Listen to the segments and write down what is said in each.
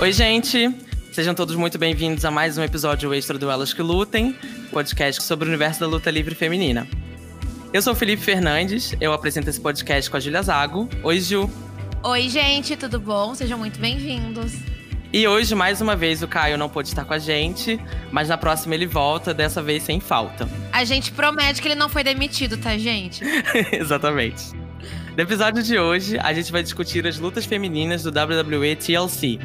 Oi, gente! Sejam todos muito bem-vindos a mais um episódio extra do Elas que Lutem, podcast sobre o universo da luta livre feminina. Eu sou o Felipe Fernandes, eu apresento esse podcast com a Julia Zago. Oi, Ju! Oi, gente, tudo bom? Sejam muito bem-vindos. E hoje, mais uma vez, o Caio não pôde estar com a gente, mas na próxima ele volta, dessa vez sem falta. A gente promete que ele não foi demitido, tá, gente? Exatamente. No episódio de hoje, a gente vai discutir as lutas femininas do WWE TLC.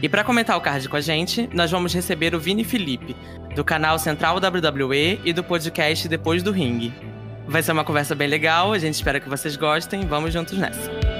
E para comentar o card com a gente, nós vamos receber o Vini Felipe, do canal Central WWE e do podcast Depois do Ringue. Vai ser uma conversa bem legal, a gente espera que vocês gostem, vamos juntos nessa.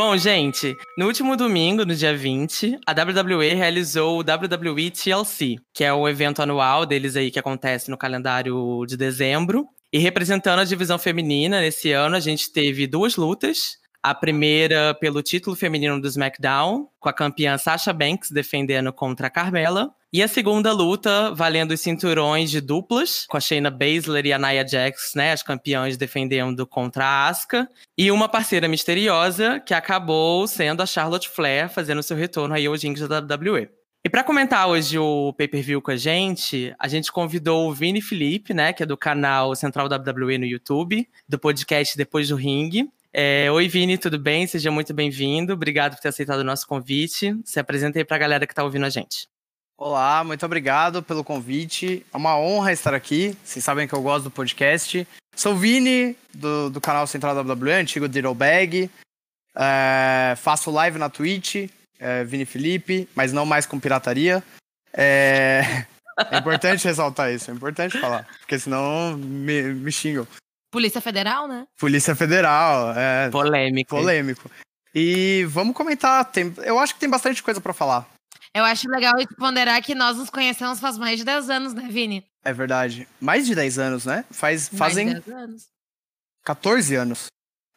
Bom, gente, no último domingo, no dia 20, a WWE realizou o WWE TLC, que é o evento anual deles aí que acontece no calendário de dezembro. E representando a divisão feminina, nesse ano a gente teve duas lutas. A primeira pelo título feminino do SmackDown, com a campeã Sasha Banks defendendo contra a Carmela. E a segunda luta, valendo os cinturões de duplas, com a Shayna Baszler e a Nia Jax, né, as campeãs defendendo contra a Asuka. E uma parceira misteriosa, que acabou sendo a Charlotte Flair, fazendo seu retorno aí aos rings da WWE. E para comentar hoje o pay-per-view com a gente, a gente convidou o Vini Felipe, né, que é do canal Central WWE no YouTube, do podcast Depois do Ring. É, Oi, Vini, tudo bem? Seja muito bem-vindo. Obrigado por ter aceitado o nosso convite. Se apresente aí para a galera que está ouvindo a gente. Olá, muito obrigado pelo convite. É uma honra estar aqui. Vocês sabem que eu gosto do podcast. Sou o Vini, do, do canal Central WWE, antigo Diddle Bag. É, faço live na Twitch, é, Vini Felipe, mas não mais com pirataria. É, é importante ressaltar isso, é importante falar, porque senão me, me xingam. Polícia Federal, né? Polícia Federal, é. Polêmico. Polêmico. E vamos comentar. Tem, eu acho que tem bastante coisa para falar. Eu acho legal ponderar que nós nos conhecemos faz mais de 10 anos, né, Vini? É verdade. Mais de 10 anos, né? Faz, fazem mais de 10 anos. 14 anos.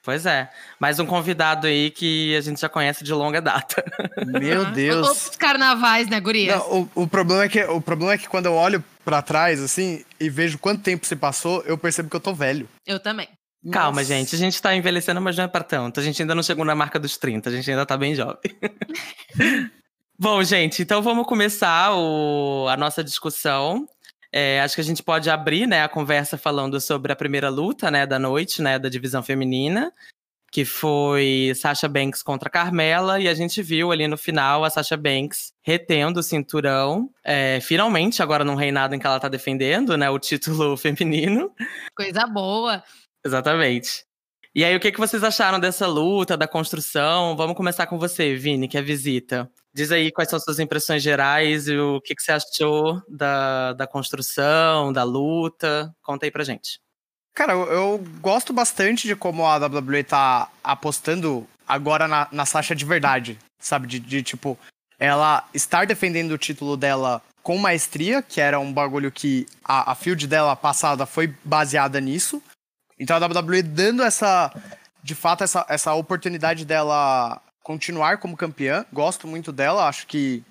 Pois é. Mais um convidado aí que a gente já conhece de longa data. Meu Deus. Todos os carnavais, né, gurias? Não, o, o, problema é que, o problema é que quando eu olho para trás, assim, e vejo quanto tempo se passou, eu percebo que eu tô velho. Eu também. Calma, Nossa. gente. A gente tá envelhecendo, mas não é pra tanto. A gente ainda não chegou na marca dos 30. A gente ainda tá bem jovem. Bom, gente, então vamos começar o, a nossa discussão. É, acho que a gente pode abrir né, a conversa falando sobre a primeira luta né, da noite, né, da divisão feminina, que foi Sasha Banks contra Carmela, e a gente viu ali no final a Sasha Banks retendo o cinturão, é, finalmente, agora num reinado em que ela tá defendendo né, o título feminino. Coisa boa. Exatamente. E aí, o que, que vocês acharam dessa luta, da construção? Vamos começar com você, Vini, que é visita. Diz aí quais são as suas impressões gerais e o que, que você achou da, da construção, da luta. Conta aí pra gente. Cara, eu, eu gosto bastante de como a WWE tá apostando agora na, na Sasha de verdade, sabe? De, de, tipo, ela estar defendendo o título dela com maestria, que era um bagulho que a, a field dela passada foi baseada nisso. Então a WWE dando essa, de fato, essa, essa oportunidade dela continuar como campeã. Gosto muito dela, acho que.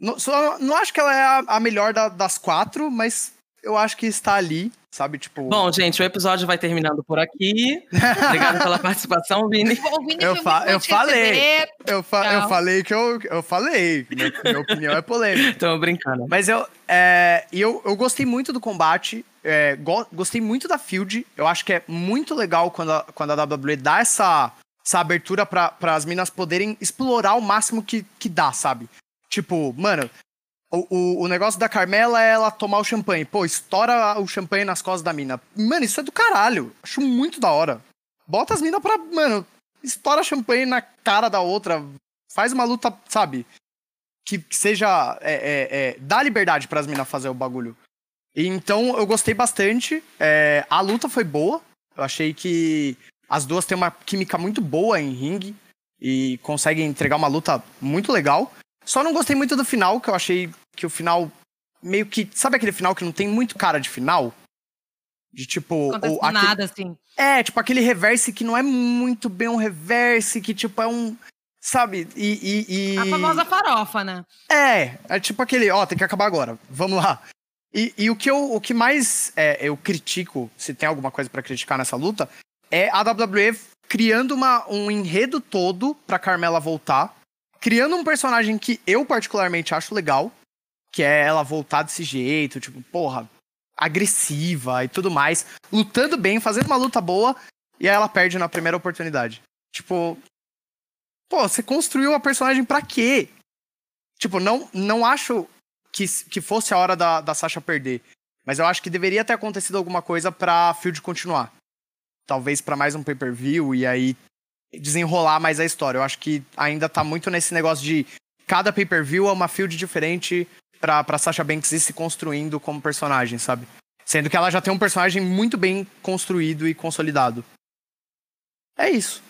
Não, só, não acho que ela é a, a melhor da, das quatro, mas eu acho que está ali, sabe? Tipo. Bom, gente, o episódio vai terminando por aqui. Obrigado pela participação, Vini. O Vini Eu fa- eu bom falei. Eu, fa eu falei que eu, eu falei. Minha, minha opinião é polêmica. Tô brincando. Mas eu, é, e eu, eu gostei muito do combate. é, go- gostei muito da field. Eu acho que é muito legal quando a, quando a WWE dá essa, essa abertura para as minas poderem explorar o máximo que, que dá, sabe? Tipo, mano, o, o, o negócio da Carmela é ela tomar o champanhe. Pô, estoura o champanhe nas costas da mina. Mano, isso é do caralho. Acho muito da hora. Bota as minas pra. Mano, estoura champanhe na cara da outra. Faz uma luta, sabe? Que, que seja. É, é, é, dá liberdade pras minas fazer o bagulho. Então eu gostei bastante. É, a luta foi boa. Eu achei que as duas têm uma química muito boa em ringue. E conseguem entregar uma luta muito legal. Só não gostei muito do final, que eu achei que o final. Meio que. Sabe aquele final que não tem muito cara de final? De tipo. Acontece o- aquele- nada, assim. é, tipo aquele reverse que não é muito bem um reverse, que tipo é um. Sabe? E, e, e... A famosa farofa, né? É, é tipo aquele, ó, tem que acabar agora. Vamos lá. E, e o, que eu, o que mais é, eu critico, se tem alguma coisa para criticar nessa luta, é a WWE criando uma, um enredo todo pra Carmela voltar, criando um personagem que eu particularmente acho legal, que é ela voltar desse jeito, tipo, porra, agressiva e tudo mais, lutando bem, fazendo uma luta boa, e aí ela perde na primeira oportunidade. Tipo, pô, você construiu a personagem pra quê? Tipo, não, não acho que, que fosse a hora da, da Sasha perder. Mas eu acho que deveria ter acontecido alguma coisa pra Field continuar. Talvez para mais um pay-per-view e aí desenrolar mais a história. Eu acho que ainda tá muito nesse negócio de cada pay-per-view é uma field diferente pra, pra Sasha Banks ir se construindo como personagem, sabe? Sendo que ela já tem um personagem muito bem construído e consolidado. É isso.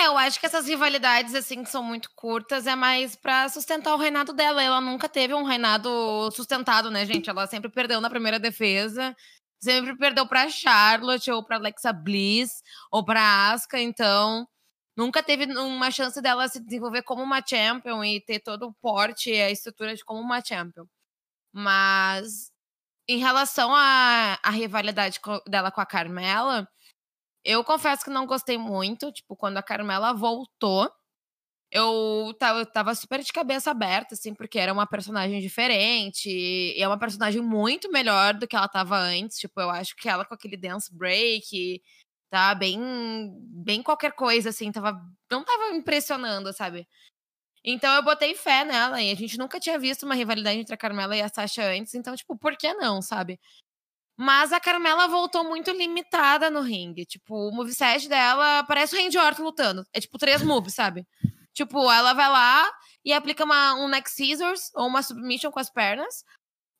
É, eu acho que essas rivalidades, assim, que são muito curtas, é mais pra sustentar o reinado dela. Ela nunca teve um reinado sustentado, né, gente? Ela sempre perdeu na primeira defesa, sempre perdeu pra Charlotte, ou pra Alexa Bliss, ou pra Asuka, então nunca teve uma chance dela se desenvolver como uma champion e ter todo o porte e a estrutura de como uma champion. Mas em relação à, à rivalidade dela com a Carmela, eu confesso que não gostei muito. Tipo, quando a Carmela voltou, eu tava, eu tava super de cabeça aberta, assim, porque era uma personagem diferente. E é uma personagem muito melhor do que ela tava antes. Tipo, eu acho que ela com aquele dance break tá bem bem qualquer coisa assim, tava não tava impressionando, sabe? Então eu botei fé nela e a gente nunca tinha visto uma rivalidade entre a Carmela e a Sasha antes, então tipo, por que não, sabe? Mas a Carmela voltou muito limitada no ringue. Tipo, o moveset dela parece o Randy Orton lutando. É tipo três moves, sabe? Tipo, ela vai lá e aplica uma, um neck scissors ou uma submission com as pernas.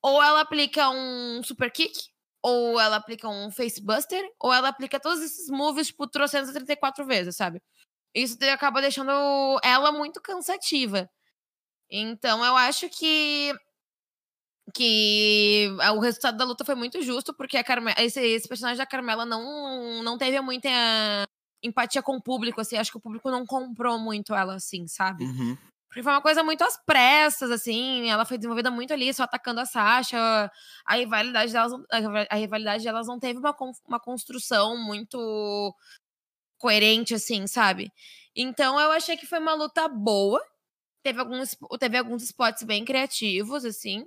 Ou ela aplica um super kick. Ou ela aplica um facebuster. Ou ela aplica todos esses moves, tipo, 334 vezes, sabe? Isso acaba deixando ela muito cansativa. Então, eu acho que que o resultado da luta foi muito justo, porque a Carme esse, esse, personagem da Carmela não, não teve muita empatia com o público, assim, acho que o público não comprou muito ela, assim, sabe? Uhum. Porque foi uma coisa muito às pressas, assim, ela foi desenvolvida muito ali, só atacando a Sasha, a rivalidade delas, a rivalidade delas não teve uma, uma construção muito coerente, assim, sabe? Então eu achei que foi uma luta boa, teve alguns, teve alguns spots bem criativos, assim,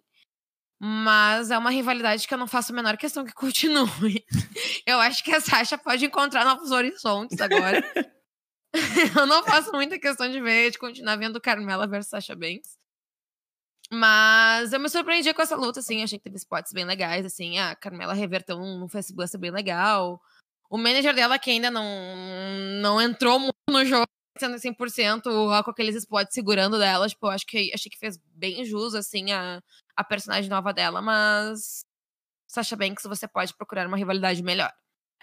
mas é uma rivalidade que eu não faço a menor questão que continue. Eu acho que a Sasha pode encontrar novos horizontes agora. eu não faço muita questão de ver, de continuar vendo Carmela versus Sasha Banks. Mas eu me surpreendi com essa luta, assim. Achei que teve spots bem legais, assim. A Carmela reverteu um, Facebook bem legal. O manager dela, que ainda não, não entrou muito no jogo, sendo 100%, com aqueles spots segurando dela, tipo, eu acho que, achei que fez bem jus, assim, a, a personagem nova dela, mas Sasha Banks você pode procurar uma rivalidade melhor.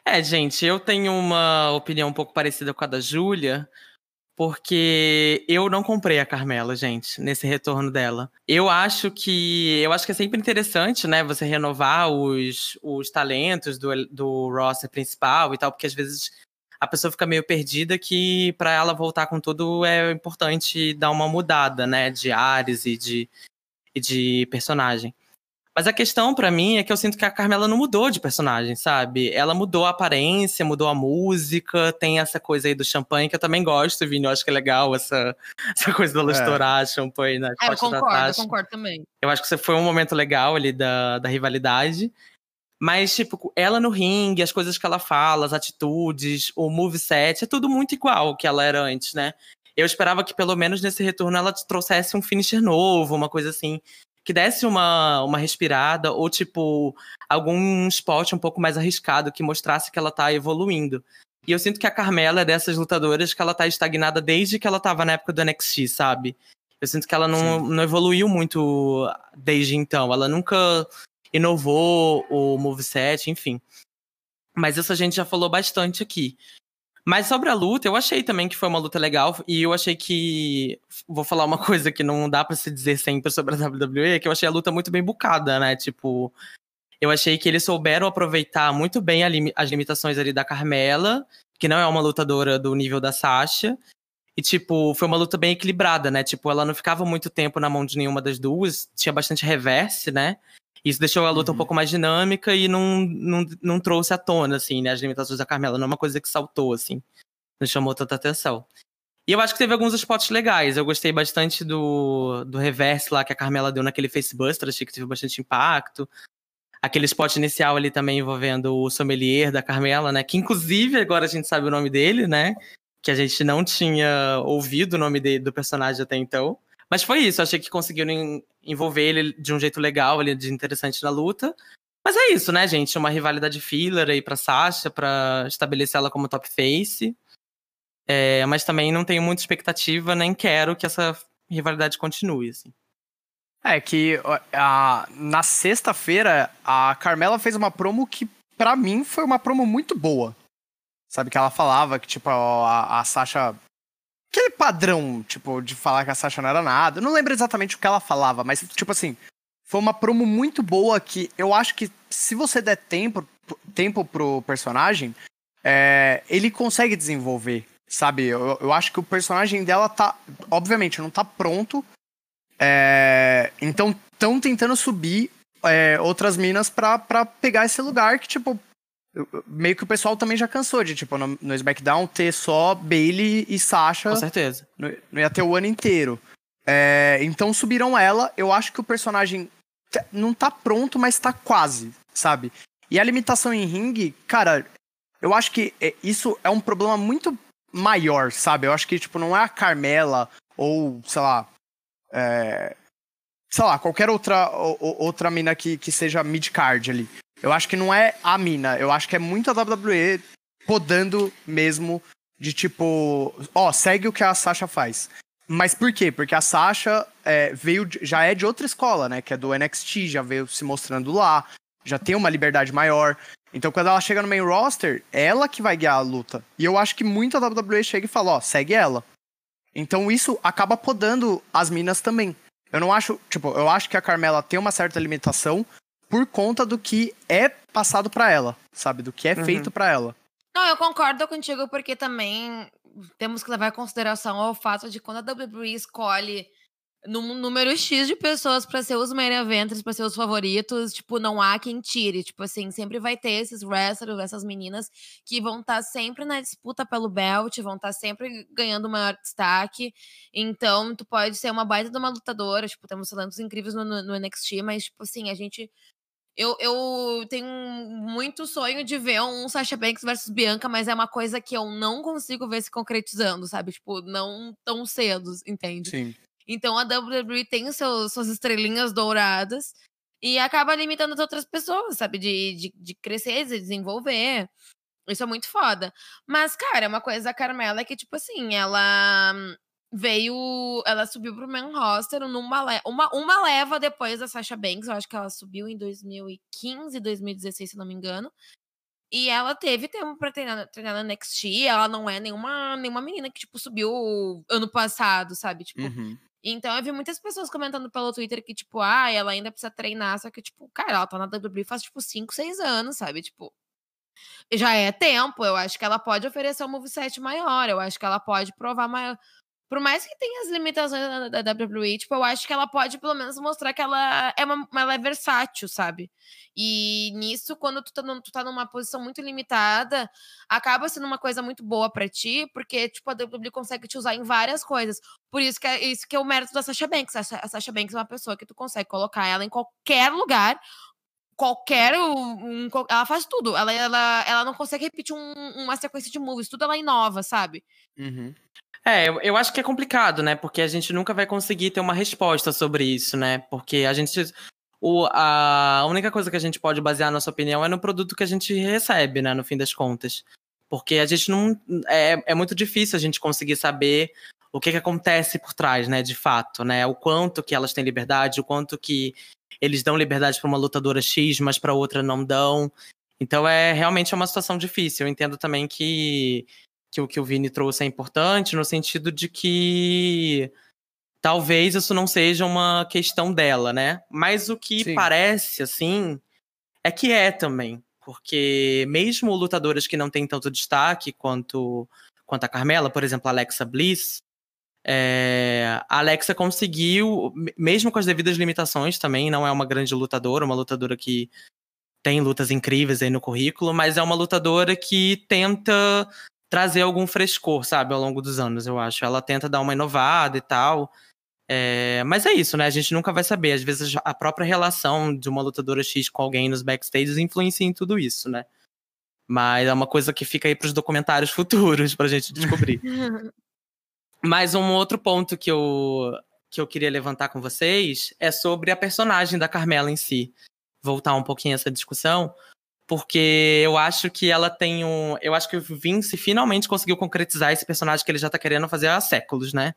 É, gente, eu tenho uma opinião um pouco parecida com a da Júlia, porque eu não comprei a Carmela, gente, nesse retorno dela. Eu acho que eu acho que é sempre interessante, né, você renovar os, os talentos do, do roster principal e tal, porque às vezes a pessoa fica meio perdida que para ela voltar com tudo é importante dar uma mudada, né, de ares e de e de personagem. Mas a questão para mim é que eu sinto que a Carmela não mudou de personagem, sabe? Ela mudou a aparência, mudou a música, tem essa coisa aí do champanhe que eu também gosto, Vini. Eu acho que é legal essa, essa coisa dela é. estourar champanhe na é, eu concordo, eu concordo também. Eu acho que foi um momento legal ali da, da rivalidade. Mas, tipo, ela no ringue, as coisas que ela fala, as atitudes, o moveset, é tudo muito igual que ela era antes, né? Eu esperava que pelo menos nesse retorno ela trouxesse um finisher novo, uma coisa assim, que desse uma, uma respirada, ou tipo, algum spot um pouco mais arriscado que mostrasse que ela tá evoluindo. E eu sinto que a Carmela é dessas lutadoras que ela tá estagnada desde que ela tava na época do NXT, sabe? Eu sinto que ela não, não evoluiu muito desde então. Ela nunca inovou o moveset, enfim. Mas isso a gente já falou bastante aqui. Mas sobre a luta, eu achei também que foi uma luta legal. E eu achei que. Vou falar uma coisa que não dá para se dizer sempre sobre a WWE, que eu achei a luta muito bem bucada, né? Tipo. Eu achei que eles souberam aproveitar muito bem lim as limitações ali da Carmela, que não é uma lutadora do nível da Sasha. E, tipo, foi uma luta bem equilibrada, né? Tipo, ela não ficava muito tempo na mão de nenhuma das duas, tinha bastante reverse, né? Isso deixou a luta uhum. um pouco mais dinâmica e não, não, não trouxe à tona, assim, né? As limitações da Carmela. Não é uma coisa que saltou, assim. Não chamou tanta atenção. E eu acho que teve alguns spots legais. Eu gostei bastante do, do reverse lá que a Carmela deu naquele Facebuster. Achei que teve bastante impacto. Aquele spot inicial ali também envolvendo o sommelier da Carmela, né? Que inclusive agora a gente sabe o nome dele, né? Que a gente não tinha ouvido o nome dele, do personagem até então. Mas foi isso, achei que conseguiram envolver ele de um jeito legal, ali, de interessante na luta. Mas é isso, né, gente? Uma rivalidade filler aí pra Sasha, pra estabelecer ela como top face. É, mas também não tenho muita expectativa, nem quero que essa rivalidade continue, assim. É que a, na sexta-feira a Carmela fez uma promo que para mim foi uma promo muito boa. Sabe que ela falava que tipo a, a Sasha aquele padrão, tipo, de falar que a Sasha não era nada. Eu não lembro exatamente o que ela falava, mas tipo assim, foi uma promo muito boa que eu acho que se você der tempo tempo pro personagem, é, ele consegue desenvolver, sabe? Eu, eu acho que o personagem dela tá, obviamente, não tá pronto é, então, estão tentando subir é, outras minas pra, pra pegar esse lugar que, tipo, meio que o pessoal também já cansou de, tipo, no, no SmackDown ter só Bailey e Sasha. Com certeza. Não, ia ter o ano inteiro. É, então subiram ela. Eu acho que o personagem não tá pronto, mas tá quase, sabe? E a limitação em ringue, cara, eu acho que é, isso é um problema muito maior, sabe? Eu acho que, tipo, não é a Carmela ou, sei lá, é, sei lá, qualquer outra, outra mina que, que seja mid-card ali. Eu acho que não é a mina, eu acho que é muito a WWE podando mesmo de tipo, ó, segue o que a Sasha faz. Mas por quê? Porque a Sasha é, veio, já é de outra escola, né? Que é do NXT, já veio se mostrando lá, já tem uma liberdade maior. Então, quando ela chega no main roster, ela que vai guiar a luta. E eu acho que muito a WWE chega e fala, ó, segue ela. Então isso acaba podando as minas também. Eu não acho, tipo, eu acho que a Carmela tem uma certa limitação por conta do que é passado para ela, sabe? Do que é uhum. feito para ela. Não, eu concordo contigo porque também temos que levar em consideração o fato de quando a WWE escolhe num número X de pessoas para ser os main eventers, para ser os favoritos, tipo, não há quem tire. Tipo assim, sempre vai ter esses wrestlers, essas meninas que vão estar tá sempre na disputa pelo belt, vão estar tá sempre ganhando maior destaque. Então, tu pode ser uma baita de uma lutadora, tipo, temos talentos incríveis no, no, no NXT, mas, tipo assim, a gente eu, eu tenho muito sonho de ver um Sasha Banks versus Bianca, mas é uma coisa que eu não consigo ver se concretizando, sabe? Tipo, não tão cedo, entende? Sim. Então a WWE tem seus, suas estrelinhas douradas e acaba limitando as outras pessoas, sabe? De, de, de crescer, de desenvolver. Isso é muito foda. Mas, cara, uma coisa da Carmela é que, tipo assim, ela veio. Ela subiu pro main roster numa le uma, uma leva depois da Sasha Banks. Eu acho que ela subiu em 2015, 2016, se não me engano. E ela teve tempo pra treinar, treinar na NXT. Ela não é nenhuma, nenhuma menina que, tipo, subiu ano passado, sabe? Tipo, uhum. Então eu vi muitas pessoas comentando pelo Twitter que, tipo, ah, ela ainda precisa treinar, só que, tipo, cara, ela tá na WWE faz, tipo, 5, 6 anos, sabe? Tipo, já é tempo, eu acho que ela pode oferecer um moveset maior, eu acho que ela pode provar maior. Por mais que tenha as limitações da, da WWE, tipo, eu acho que ela pode pelo menos mostrar que ela é, uma, ela é versátil, sabe? E nisso, quando tu tá, tu tá numa posição muito limitada, acaba sendo uma coisa muito boa para ti, porque, tipo, a WWE consegue te usar em várias coisas. Por isso que é, isso que é o mérito da Sasha Banks. A Sasha Banks é uma pessoa que tu consegue colocar ela em qualquer lugar, qualquer. Um, ela faz tudo. Ela, ela, ela não consegue repetir um, uma sequência de moves, tudo ela inova, sabe? Uhum. É, eu, acho que é complicado, né? Porque a gente nunca vai conseguir ter uma resposta sobre isso, né? Porque a gente o, a única coisa que a gente pode basear nossa opinião é no produto que a gente recebe, né, no fim das contas. Porque a gente não. É, é muito difícil a gente conseguir saber o que, que acontece por trás, né, de fato, né? O quanto que elas têm liberdade, o quanto que eles dão liberdade para uma lutadora X, mas para outra não dão. Então é realmente uma situação difícil. Eu entendo também que, que o que o Vini trouxe é importante, no sentido de que talvez isso não seja uma questão dela, né? Mas o que Sim. parece, assim, é que é também. Porque mesmo lutadoras que não têm tanto destaque quanto, quanto a Carmela, por exemplo, a Alexa Bliss, É, a Alexa conseguiu, mesmo com as devidas limitações também, não é uma grande lutadora, uma lutadora que tem lutas incríveis aí no currículo, mas é uma lutadora que tenta trazer algum frescor, sabe, ao longo dos anos, eu acho. Ela tenta dar uma inovada e tal. É, mas é isso, né? A gente nunca vai saber. Às vezes a própria relação de uma lutadora X com alguém nos backstages influencia em tudo isso, né? Mas é uma coisa que fica aí para os documentários futuros pra gente descobrir. Mas um outro ponto que eu, que eu queria levantar com vocês é sobre a personagem da Carmela em si. Voltar um pouquinho essa discussão, porque eu acho que ela tem um. Eu acho que o Vince finalmente conseguiu concretizar esse personagem que ele já tá querendo fazer há séculos, né?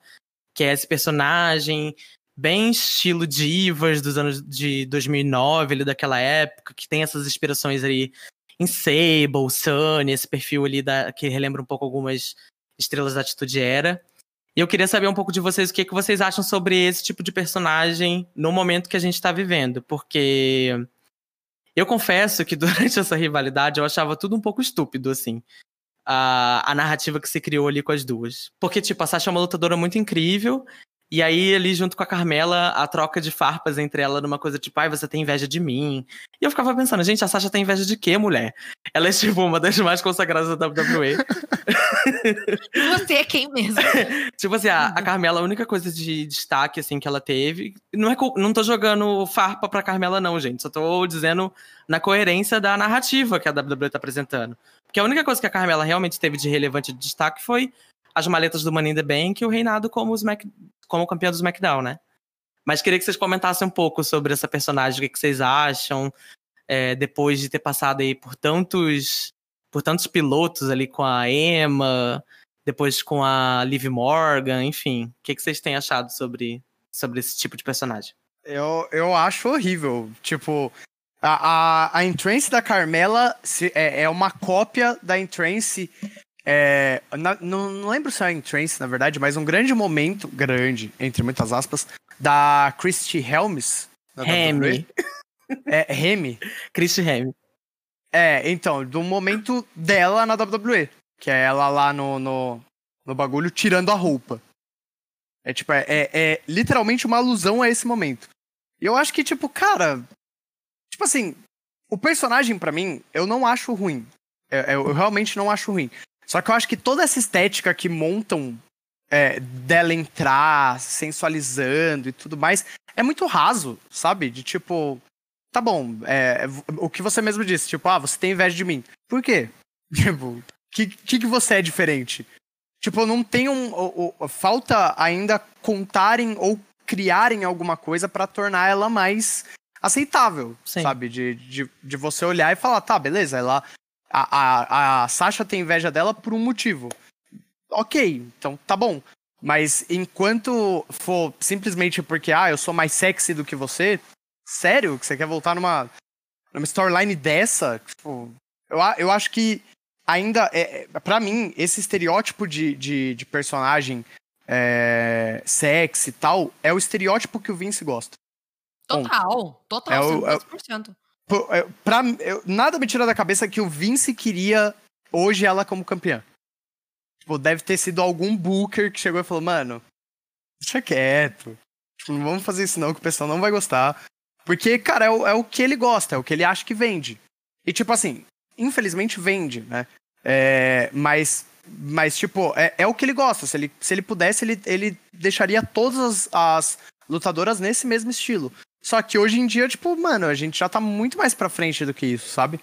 Que é esse personagem bem estilo divas dos anos de 2009, ali daquela época, que tem essas inspirações ali em Sable, Sunny, esse perfil ali da, que relembra um pouco algumas estrelas da Atitude Era. E eu queria saber um pouco de vocês o que, que vocês acham sobre esse tipo de personagem no momento que a gente está vivendo, porque eu confesso que durante essa rivalidade eu achava tudo um pouco estúpido, assim. A, a narrativa que se criou ali com as duas. Porque, tipo, a Sasha é uma lutadora muito incrível e aí, ali, junto com a Carmela, a troca de farpas entre ela numa coisa tipo, ai, você tem inveja de mim. E eu ficava pensando, gente, a Sasha tem inveja de quê, mulher? Ela é, tipo, uma das mais consagradas da WWE. você é quem mesmo? tipo assim, a, a, Carmela, a única coisa de destaque, assim, que ela teve. Não, é, não tô jogando farpa pra Carmela, não, gente. Só tô dizendo na coerência da narrativa que a WWE tá apresentando. Porque a única coisa que a Carmela realmente teve de relevante de destaque foi as maletas do Money in the Bank e o reinado como, Smack, como campeão do SmackDown, né? Mas queria que vocês comentassem um pouco sobre essa personagem, o que, vocês acham, é, depois de ter passado aí por tantos, por tantos pilotos ali com a Emma, depois com a Liv Morgan, enfim. O que, que vocês têm achado sobre, sobre esse tipo de personagem? Eu, eu acho horrível. Tipo, a, a, a Entrance da Carmela é, é uma cópia da Entrance é, na, não, não, lembro se é em Trance, na verdade, mas um grande momento, grande, entre muitas aspas, da Christy Helms. Remy. É, Remy. Christy Remy. É, então, do momento dela na WWE. Que é ela lá no, no, no bagulho tirando a roupa. É tipo, é, é, é literalmente uma alusão a esse momento. E eu acho que, tipo, cara. Tipo assim, o personagem, para mim, eu não acho ruim. Eu, eu, realmente não acho ruim. Só que eu acho que toda essa estética que montam é, dela entrar, sensualizando e tudo mais, é muito raso, sabe? De tipo, tá bom, é, o que você mesmo disse, tipo, ah, você tem inveja de mim. Por quê? Tipo, que, que, que você é diferente? Tipo, não tem um. O, o, falta ainda contarem ou criarem alguma coisa para tornar ela mais aceitável, Sim. sabe? De, de, de você olhar e falar, tá, beleza, ela a, a, a Sasha tem inveja dela por um motivo. Ok, então tá bom. Mas enquanto for simplesmente porque, ah, eu sou mais sexy do que você, sério que você quer voltar numa, numa storyline dessa? Tipo, eu, eu acho que ainda, é, é para mim, esse estereótipo de, de, de personagem é, sexy e tal, é o estereótipo que o Vince gosta. Total, total, é o, 100%. É, pra, eu, nada me tira da cabeça que o Vince queria hoje ela como campeã. Tipo, deve ter sido algum booker que chegou e falou, mano, deixa quieto. Tipo, não vamos fazer isso não, que o pessoal não vai gostar. Porque, cara, é o, é o que ele gosta, é o que ele acha que vende. E, tipo assim, infelizmente vende, né? É, mas, mas, tipo, é, é o que ele gosta. Se ele, se ele pudesse, ele, ele deixaria todas as, as lutadoras nesse mesmo estilo. Só que hoje em dia, tipo, mano, a gente já tá muito mais pra frente do que isso, sabe?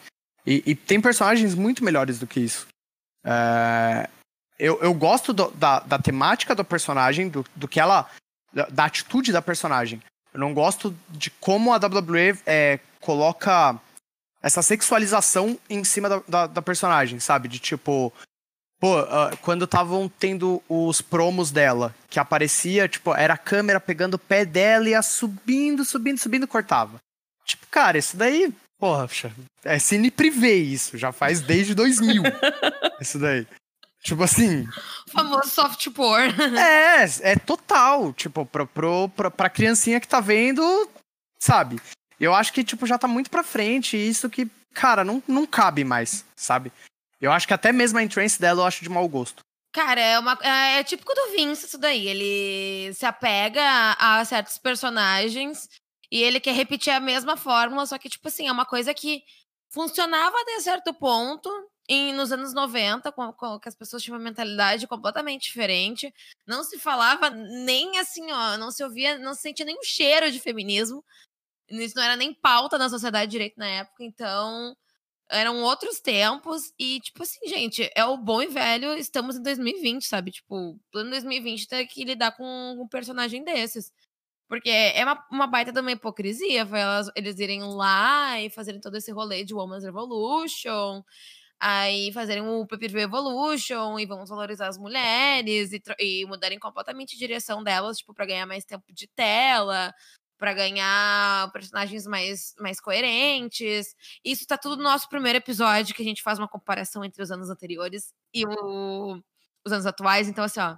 E, e tem personagens muito melhores do que isso. É... Eu, eu gosto do, da, da temática do personagem, do, do que ela. Da, da, atitude da personagem. Eu não gosto de como a WWE é, coloca essa sexualização em cima da, da, da personagem, sabe? De tipo, Pô, uh, quando estavam tendo os promos dela, que aparecia, tipo, era a câmera pegando o pé dela e ia subindo, subindo, subindo, cortava. Tipo, cara, isso daí, poxa, é cine privê isso, já faz desde 2000. isso daí. Tipo assim. O famoso soft porn. É, é total. Tipo, pro, pro, pro, pra criancinha que tá vendo, sabe? Eu acho que, tipo, já tá muito pra frente. Isso que, cara, não, não cabe mais, sabe? Eu acho que até mesmo a entrance dela eu acho de mau gosto. Cara, é, uma, é, é típico do Vince isso daí. Ele se apega a, a certos personagens e ele quer repetir a mesma fórmula, só que, tipo assim, é uma coisa que funcionava até certo ponto em, nos anos 90, com, com, que as pessoas tinham uma mentalidade completamente diferente. Não se falava nem assim, ó, não se ouvia, não se sentia nenhum cheiro de feminismo. Isso não era nem pauta na sociedade direito na época, então eram outros tempos e, tipo assim, gente, é o bom e velho, estamos em 2020, sabe? Tipo, plano 2020 tem que lidar com um personagem desses. Porque é uma, uma baita de uma hipocrisia elas, eles irem lá e fazerem todo esse rolê de Women's Revolution, aí fazerem o PPV Evolution e vamos valorizar as mulheres e, e mudarem completamente a direção delas, tipo, pra ganhar mais tempo de tela, para ganhar personagens mais, mais coerentes. Isso tá tudo no nosso primeiro episódio, que a gente faz uma comparação entre os anos anteriores e o, os anos atuais. Então, assim, ó,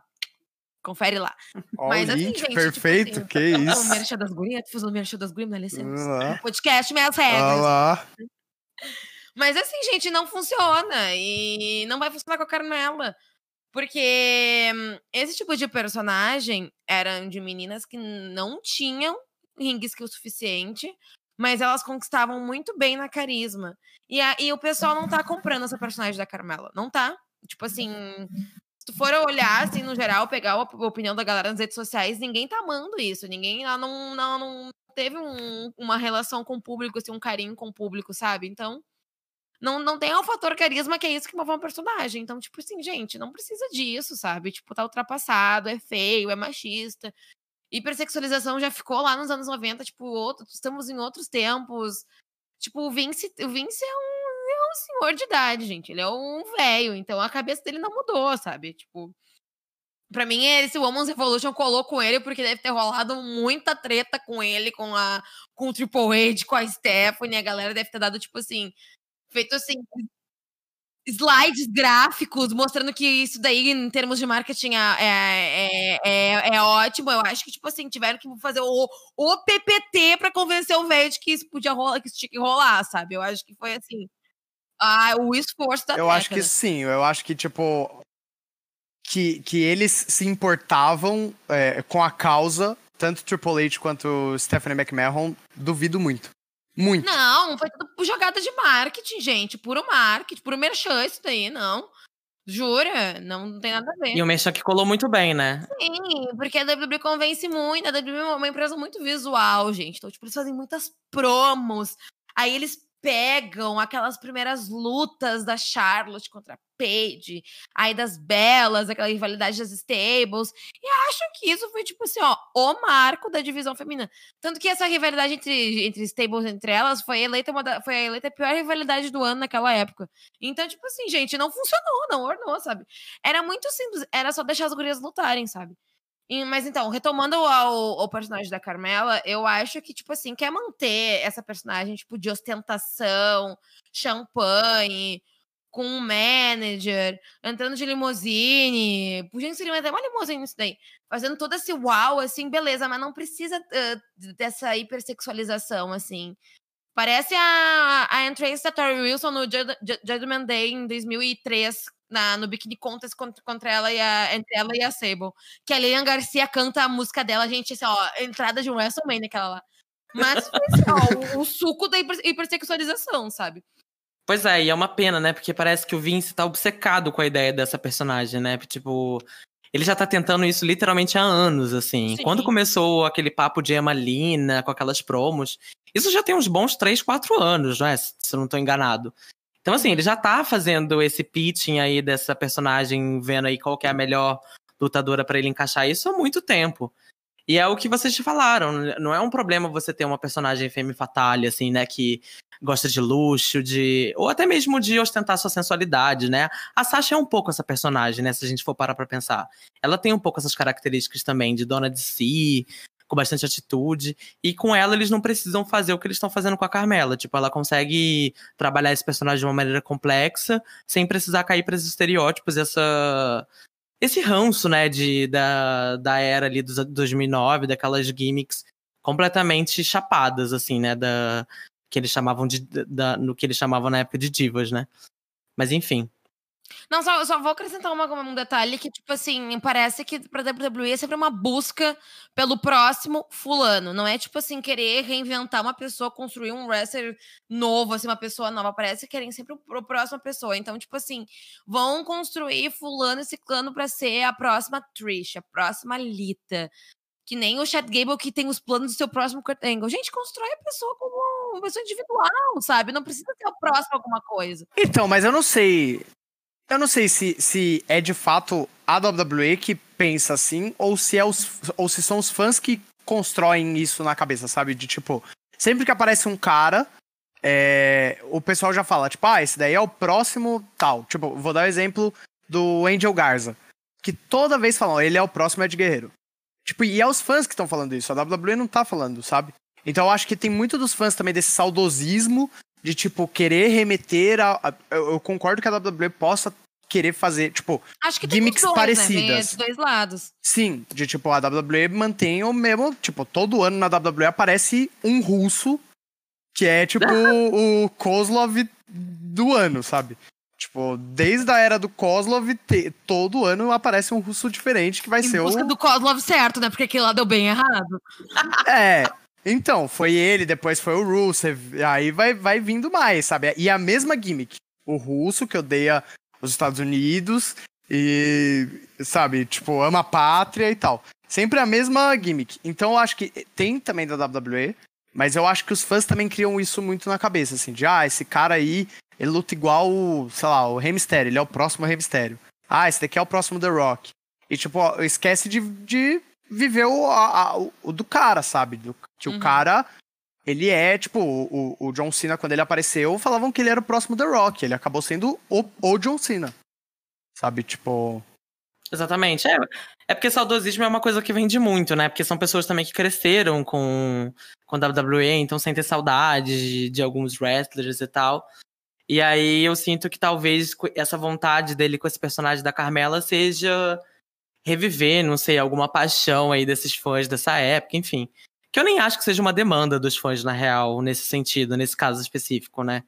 confere lá. Ó, Mas assim, gente. Perfeito, tipo assim, que isso. O Merchan das Gurias, tu fez o Merchan das Gurias, me dá licença. Podcast, minhas regras. Mas assim, gente, não funciona. E não vai funcionar com a Carmela. Porque hum, esse tipo de personagem eram de meninas que não tinham ring skill suficiente, mas elas conquistavam muito bem na carisma. E, a, e o pessoal não tá comprando essa personagem da Carmela. Não tá. Tipo assim, se tu for olhar, assim, no geral, pegar a opinião da galera nas redes sociais, ninguém tá amando isso. Ninguém ela não, não, teve um, uma relação com o público, assim, um carinho com o público, sabe? Então, não, não tem o fator carisma que é isso que move uma personagem. Então, tipo assim, gente, não precisa disso, sabe? Tipo, tá ultrapassado, é feio, é machista. Hipersexualização já ficou lá nos anos 90, tipo, outro, estamos em outros tempos. Tipo, o Vince, o Vince é um, é um senhor de idade, gente. Ele é um velho, então a cabeça dele não mudou, sabe? Tipo, Pra mim, esse Woman's Revolution colou com ele porque deve ter rolado muita treta com ele, com a com o Triple H, com a Stephanie. A galera deve ter dado, tipo assim, feito assim, slides gráficos mostrando que isso daí, em termos de marketing, é, é, é, é, ótimo. Eu acho que, tipo assim, tiveram que fazer o, o PPT para convencer o velho de que isso podia rolar, que isso tinha que rolar, sabe? Eu acho que foi assim. Ah, o esforço da Eu década. acho que sim, eu acho que, tipo. Que, que eles se importavam é, com a causa, tanto Triple H quanto Stephanie McMahon, duvido muito. Muito. Não, foi tudo jogada de marketing, gente. Puro marketing, puro merchan isso daí, não. Jura? Não, não tem nada a ver. E o merchan que colou muito bem, né? Sim, porque a WWE convence muito. A WWE é uma empresa muito visual, gente. Então, tipo, eles fazem muitas promos. Aí eles pegam aquelas primeiras lutas da Charlotte contra a Paige, aí das belas, aquela rivalidade das stables, e acho que isso foi, tipo assim, ó, o marco da divisão feminina. Tanto que essa rivalidade entre, entre stables, entre elas, foi eleita, uma da, foi eleita a pior rivalidade do ano naquela época. Então, tipo assim, gente, não funcionou, não ornou, sabe? Era muito simples, era só deixar as gurias lutarem, sabe? Mas então, retomando ao, ao, personagem da Carmela, eu acho que, tipo assim, quer manter essa personagem, tipo, de ostentação, champanhe, com um manager, entrando de limusine. Gente, seria até uma limusine isso daí. Fazendo todo esse uau, assim, beleza, mas não precisa uh, dessa hipersexualização, assim. Parece a, a entrance da Tori Wilson no Judgment Day em 2003, na, no Bikini Contest contra, contra ela e a, entre ela e a Sable. Que a Lilian Garcia canta a música dela, gente, assim, ó, entrada de um WrestleMania, aquela lá. Mas, assim, ó, o, o, suco da hiper, hipersexualização, sabe? Pois é, e é uma pena, né? Porque parece que o Vince tá obcecado com a ideia dessa personagem, né? Tipo, ele já tá tentando isso literalmente há anos, assim. Sim. Quando começou aquele papo de Emalina, com aquelas promos, isso já tem uns bons 3, 4 anos, não é? Se eu não tô enganado. Então, assim, ele já tá fazendo esse pitching aí dessa personagem, vendo aí qual que é a melhor lutadora para ele encaixar isso há muito tempo. E é o que vocês falaram, não é um problema você ter uma personagem femme fatale, assim, né, que gosta de luxo, de ou até mesmo de ostentar sua sensualidade, né? A Sasha é um pouco essa personagem, né, se a gente for parar para pensar. Ela tem um pouco essas características também de dona de si, com bastante atitude. E com ela, eles não precisam fazer o que eles estão fazendo com a Carmela. Tipo, ela consegue trabalhar esse personagem de uma maneira complexa, sem precisar cair para esses estereótipos, essa. Esse ranço, né, de, da, da era ali dos 2009, daquelas gimmicks completamente chapadas, assim, né, da, que eles chamavam de, da, no que eles chamavam na época de divas, né. Mas enfim. Não, só, só vou acrescentar uma, um detalhe que, tipo assim, parece que pra WWE é sempre uma busca pelo próximo fulano. Não é, tipo assim, querer reinventar uma pessoa, construir um wrestler novo, assim, uma pessoa nova. Parece que querem sempre a próxima pessoa. Então, tipo assim, vão construir fulano e ciclano pra ser a próxima Trish, a próxima Lita. Que nem o Chad Gable que tem os planos do seu próximo Kurt Angle. Gente, constrói a pessoa como uma pessoa individual, sabe? Não precisa ser o próximo alguma coisa. Então, mas eu não sei. Eu não sei se, se é de fato a WWE que pensa assim, ou se, é os, ou se são os fãs que constroem isso na cabeça, sabe? De tipo, sempre que aparece um cara, é, o pessoal já fala, tipo, ah, esse daí é o próximo tal. Tipo, vou dar o um exemplo do Angel Garza. Que toda vez falam, ele é o próximo Ed Guerreiro. Tipo, e é os fãs que estão falando isso, a WWE não tá falando, sabe? Então eu acho que tem muito dos fãs também desse saudosismo de, tipo, querer remeter a. a eu, eu, concordo que a WWE possa querer fazer, tipo, Acho que gimmicks dois, parecidas. Né? dois lados. Sim, de tipo, a WWE mantém o mesmo. Tipo, todo ano na WWE aparece um russo que é, tipo, o Kozlov do ano, sabe? Tipo, desde a era do Kozlov, te, todo ano aparece um russo diferente que vai em ser busca o. do Kozlov certo, né? Porque aquele lá deu bem errado. É, então, foi ele, depois foi o Rusev, aí vai, vai vindo mais, sabe? E a mesma gimmick. O russo que odeia os Estados Unidos e, sabe, tipo, ama a pátria e tal. Sempre a mesma gimmick. Então eu acho que tem também da WWE, mas eu acho que os fãs também criam isso muito na cabeça, assim, de, ah, esse cara aí, ele luta igual, sei lá, o Rey Mysterio, ele é o próximo Rey Mysterio. Ah, esse daqui é o próximo The Rock. E, tipo, ó, esquece de, de viver o, a, a, o do cara, sabe? Do, que Uhum. o cara, ele é, tipo, o, o John Cena, quando ele apareceu, falavam que ele era o próximo The Rock. Ele acabou sendo o, o John Cena. Sabe, tipo. Exatamente. É, é porque saudosismo é uma coisa que vende muito, né? Porque são pessoas também que cresceram com, com WWE, então sentem saudade de, de alguns wrestlers e tal. E aí eu sinto que talvez essa vontade dele com esse personagem da Carmela seja reviver, não sei, alguma paixão aí desses fãs dessa época, enfim. Que eu nem acho que seja uma demanda dos fãs, na real, nesse sentido, nesse caso específico, né?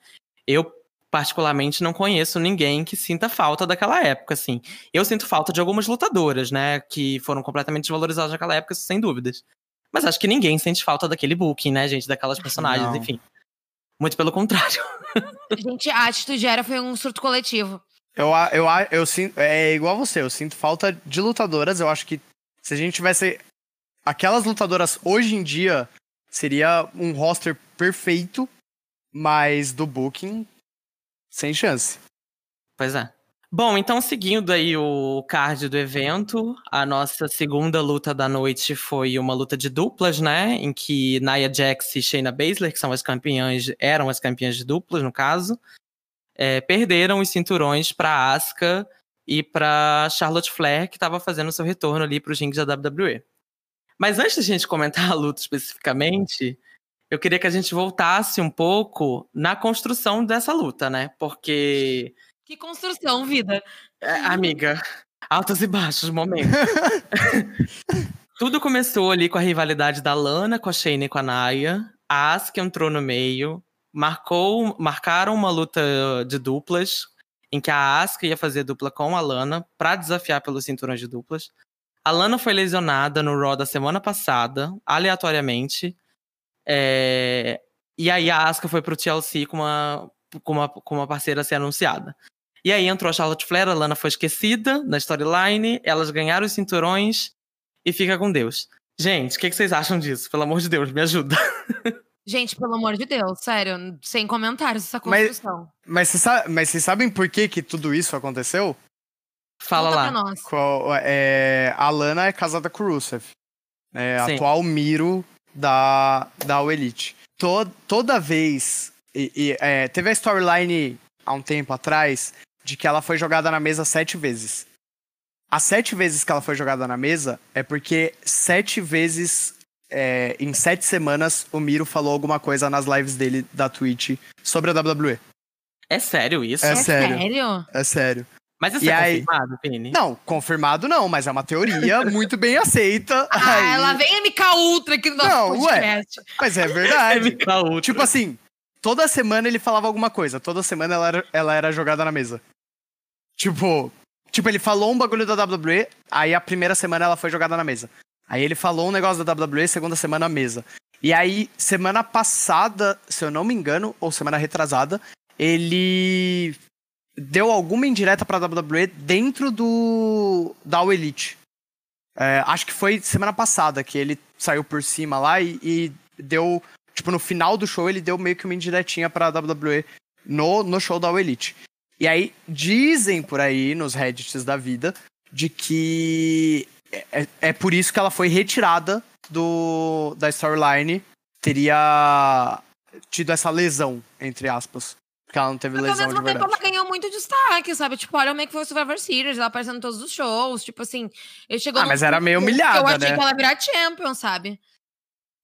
Eu, particularmente, não conheço ninguém que sinta falta daquela época, assim. Eu sinto falta de algumas lutadoras, né? Que foram completamente desvalorizadas naquela época, sem dúvidas. Mas acho que ninguém sente falta daquele booking, né, gente? Daquelas personagens, Não. enfim. Muito pelo contrário. Gente, a atitude era foi um surto coletivo. Eu, eu, eu sinto. É igual você, eu sinto falta de lutadoras. Eu acho que se a gente tivesse. Aquelas lutadoras hoje em dia seria um roster perfeito, mas do Booking, sem chance. Pois é. Bom, então seguindo aí o card do evento, a nossa segunda luta da noite foi uma luta de duplas, né? Em que Nia Jax e Shayna Baszler, que são as campeãs, eram as campeãs de duplas, no caso, é, perderam os cinturões para Asuka e para Charlotte Flair, que estava fazendo seu retorno ali para os rings da WWE. Mas antes da gente comentar a luta especificamente, eu queria que a gente voltasse um pouco na construção dessa luta, né? Porque Que construção, vida. é, amiga, altos e baixos momentos. Tudo começou ali com a rivalidade da Lana com a Shayna e com a Naya. A Asuka entrou no meio, marcou, marcaram uma luta de duplas, em que a Asuka ia fazer dupla com a Lana pra desafiar pelos cinturões de duplas. A Lana foi lesionada no Raw da semana passada, aleatoriamente. É, E aí a Asuka foi pro TLC com uma, com, uma, com uma parceira ser anunciada. E aí entrou a Charlotte Flair, a Lana foi esquecida na storyline, elas ganharam os cinturões e fica com Deus. Gente, o que, que vocês acham disso? Pelo amor de Deus, me ajuda. Gente, pelo amor de Deus, sério, sem comentários essa construção. Mas vocês mas vocês sabem por que, que tudo isso aconteceu? Fala Conta lá. pra nós. Qual- é, a Lana é casada com o Rusev. É atual Miro da, da Elite. To- toda vez. e- e, é, teve a storyline há um tempo atrás de que ela foi jogada na mesa sete vezes. As sete vezes que ela foi jogada na mesa é porque sete vezes. É, em sete semanas, o Miro falou alguma coisa nas lives dele da Twitch sobre a WWE. É sério isso? É É sério. sério? É sério. Mas isso E é aí- confirmado, Pini? Não, confirmado não, mas é uma teoria muito bem aceita. Ah, Aí- ela vem a MK Ultra aqui no nosso Não, ué. podcast. Mas é verdade. MK Ultra. tipo assim, toda semana ele falava alguma coisa, toda semana ela era, ela era jogada na mesa. Tipo, tipo, ele falou um bagulho da WWE, aí a primeira semana ela foi jogada na mesa. Aí ele falou um negócio da WWE, segunda semana mesa. E aí, semana passada, se eu não me engano, ou semana retrasada, ele deu alguma indireta pra WWE dentro do da All Elite. É, acho que foi semana passada que ele saiu por cima lá e, e, deu. Tipo, no final do show ele deu meio que uma indiretinha pra WWE no, no show da All Elite. E aí, dizem por aí, nos Reddits da vida, de que é, é, por isso que ela foi retirada do da storyline. Teria tido essa lesão, entre aspas. Porque ela não teve Mas, lesão ao mesmo de tempo, ela ganhou muito destaque, sabe? Tipo, olha como é que foi o Survivor Series, ela aparecendo em todos os shows. Tipo assim, ele chegou Ah, mas era meio humilhada, Eu achei né? que ela virar champion, sabe?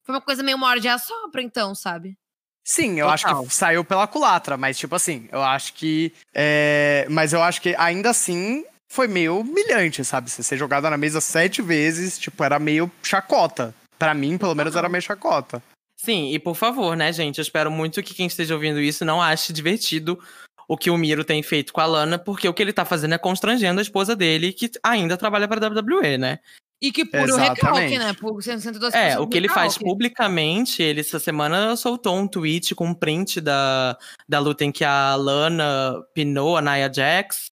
Foi uma coisa meio morde a sopra, então, sabe? Sim, eu Total. acho que saiu pela culatra, mas tipo assim, eu acho que. é, Mas eu acho que ainda assim foi meio humilhante, sabe? Você ser jogada na mesa sete vezes, tipo, era meio chacota. Pra mim, pelo menos, era meio chacota. Sim, e por favor, né, gente? Eu espero muito que quem esteja ouvindo isso não ache divertido o que o Miro tem feito com a Lana, porque o que ele tá fazendo é constrangendo a esposa dele, que ainda trabalha pra WWE, né? E que puro Exatamente. recalque, né? Por 102 É, o que ele faz publicamente, ele essa semana soltou um tweet com um print da, da luta em que a Lana pinou a Nia Jax,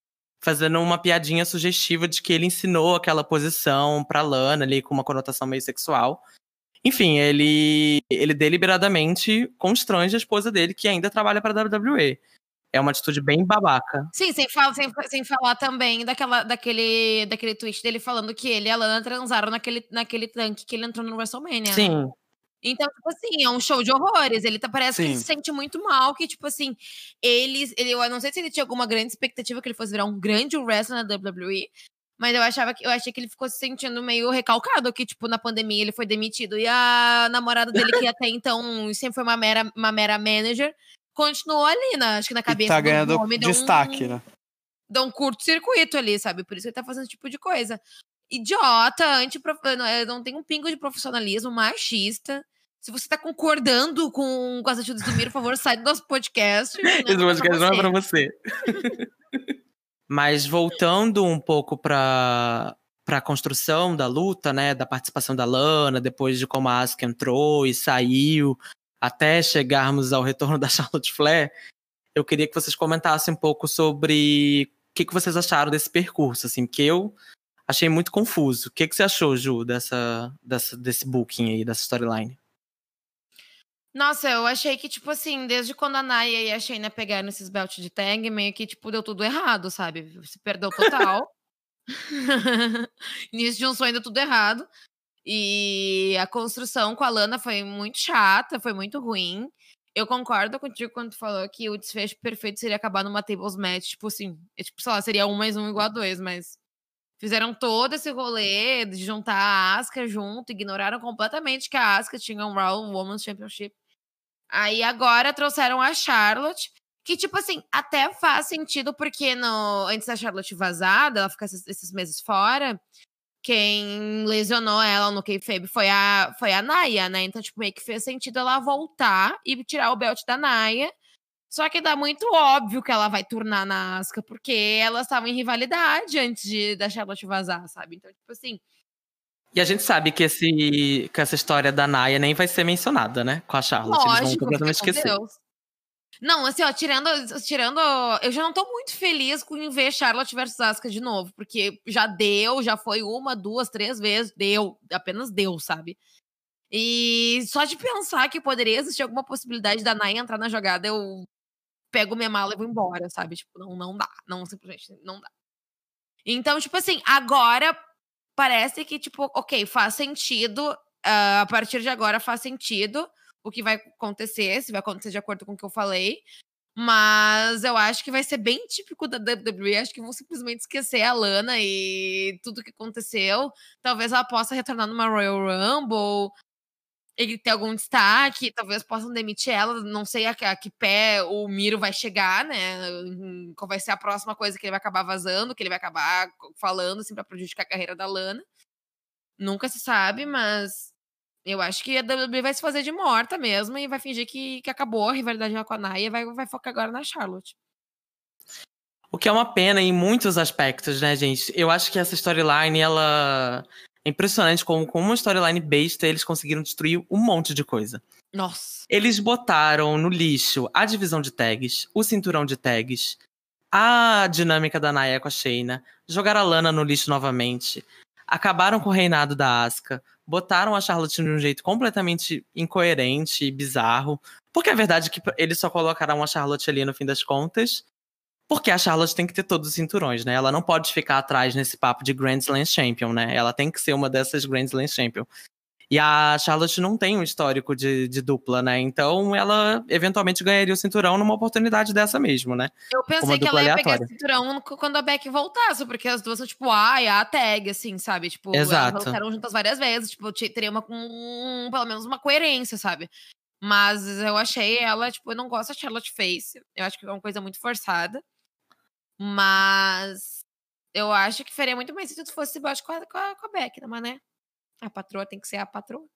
fazendo uma piadinha sugestiva de que ele ensinou aquela posição pra Lana ali, com uma conotação meio sexual. Enfim, ele, ele deliberadamente constrange a esposa dele, que ainda trabalha pra WWE. É uma atitude bem babaca. Sim, sem, falar, sem, sem falar também daquela, daquele, daquele tweet dele falando que ele e a Lana transaram naquele, naquele tanque que ele entrou no WrestleMania. né? Sim, Então, tipo assim, é um show de horrores. Ele tá, parece que ele Sim. se sente muito mal, que, tipo assim, eles. Ele, eu não sei se ele tinha alguma grande expectativa que ele fosse virar um grande wrestler na WWE. Mas eu achava que eu achei que ele ficou se sentindo meio recalcado, que, tipo, na pandemia ele foi demitido. E a namorada dele, que até então sempre foi uma mera, uma mera manager, continuou ali, na, acho que na E cabeça tá do ganhando homem. deu um- destaque, né? dá um curto-circuito ali, sabe? Por isso que ele tá fazendo esse tipo de coisa. Idiota, não, é, não tem um pingo de profissionalismo, machista. Se você tá concordando com, com as atitudes do Miro, por favor, sai do nosso podcast. né? esse podcast não é pra você. Mas voltando um pouco pra, pra construção da luta, né? Da participação da Lana, depois de como a Asuka entrou e saiu, até chegarmos ao retorno da Charlotte Flair, eu queria que vocês comentassem um pouco sobre o que, que vocês acharam desse percurso, assim, porque eu achei muito confuso. O que, que você achou, Ju, dessa, dessa, desse booking aí, dessa storyline? Nossa, eu achei que, tipo assim, desde quando a Naya e a Shayna pegaram esses belt de tag, meio que, tipo, deu tudo errado, sabe? Se perdeu total. Início de um sonho deu tudo errado. E a construção com a Lana foi muito chata, foi muito ruim. Eu concordo contigo quando tu falou que o desfecho perfeito seria acabar numa tables match, tipo assim, é tipo, sei lá, seria um mais um igual a dois, mas fizeram todo esse rolê de juntar a Asuka junto, ignoraram completamente que a Asuka tinha um Raw Women's Championship. Aí agora trouxeram a Charlotte, que, tipo assim, até faz sentido, porque no, antes da Charlotte vazada, ela ficar esses, esses meses fora, quem lesionou ela no kayfabe foi a, foi a Naya, né? Então, tipo, meio que fez sentido ela voltar e tirar o belt da Naya. Só que dá muito óbvio que ela vai turnar na Asuka, porque elas estavam em rivalidade antes de, da Charlotte vazar, sabe? Então, tipo assim, E a gente sabe que, esse, que essa história da Naya nem vai ser mencionada, né? Com a Charlotte. Eles vão Lógico, completamente esquecer. Deus. Não, assim, ó, tirando, tirando. Eu já não tô muito feliz com ver Charlotte versus Asuka de novo, porque já deu, já foi uma, duas, três vezes, deu, apenas deu, sabe? E só de pensar que poderia existir alguma possibilidade da Naya entrar na jogada, eu pego minha mala e vou embora, sabe? Tipo, não, não dá, não, simplesmente não dá. Então, tipo assim, agora parece que, tipo, ok, faz sentido, ah, a partir de agora faz sentido o que vai acontecer, se vai acontecer de acordo com o que eu falei. Mas eu acho que vai ser bem típico da WWE. Acho que vão simplesmente esquecer a Lana e tudo que aconteceu. Talvez ela possa retornar numa Royal Rumble e ter algum destaque. Talvez possam demitir ela. Não sei a, a que pé o Miro vai chegar, né? Qual vai ser a próxima coisa que ele vai acabar vazando, que ele vai acabar falando, assim, pra prejudicar a carreira da Lana. Nunca se sabe, mas eu acho que a WWE vai se fazer de morta mesmo e vai fingir que, que acabou a rivalidade com a Naya e vai, vai focar agora na Charlotte. O que é uma pena em muitos aspectos, né, gente? Eu acho que essa storyline, ela. É impressionante como, com uma storyline besta eles conseguiram destruir um monte de coisa. Nossa. Eles botaram no lixo a divisão de tags, o cinturão de tags, a dinâmica da Naya com a Shayna, jogaram a Lana no lixo novamente, acabaram com o reinado da Asuka, botaram a Charlotte de um jeito completamente incoerente e bizarro, porque a verdade é que eles só colocaram a Charlotte ali no fim das contas, porque a Charlotte tem que ter todos os cinturões, né? Ela não pode ficar atrás nesse papo de Grand Slam Champion, né? Ela tem que ser uma dessas Grand Slam Champion. E a Charlotte não tem um histórico de, de, dupla, né? Então ela eventualmente ganharia o cinturão numa oportunidade dessa mesmo, né? Eu pensei que ela ia aleatória. pegar o cinturão quando a Beck voltasse, porque as duas são tipo, ai, a tag, assim, sabe? Tipo, Exato. elas voltaram juntas várias vezes, tipo, teria uma, um, pelo menos uma coerência, sabe? Mas eu achei ela, tipo, eu não gosto da Charlotte Face. Eu acho que é uma coisa muito forçada. Mas eu acho que faria muito mais se tudo fosse baixo com a, com a, com a né? Mas, né? A patroa tem que ser a patroa.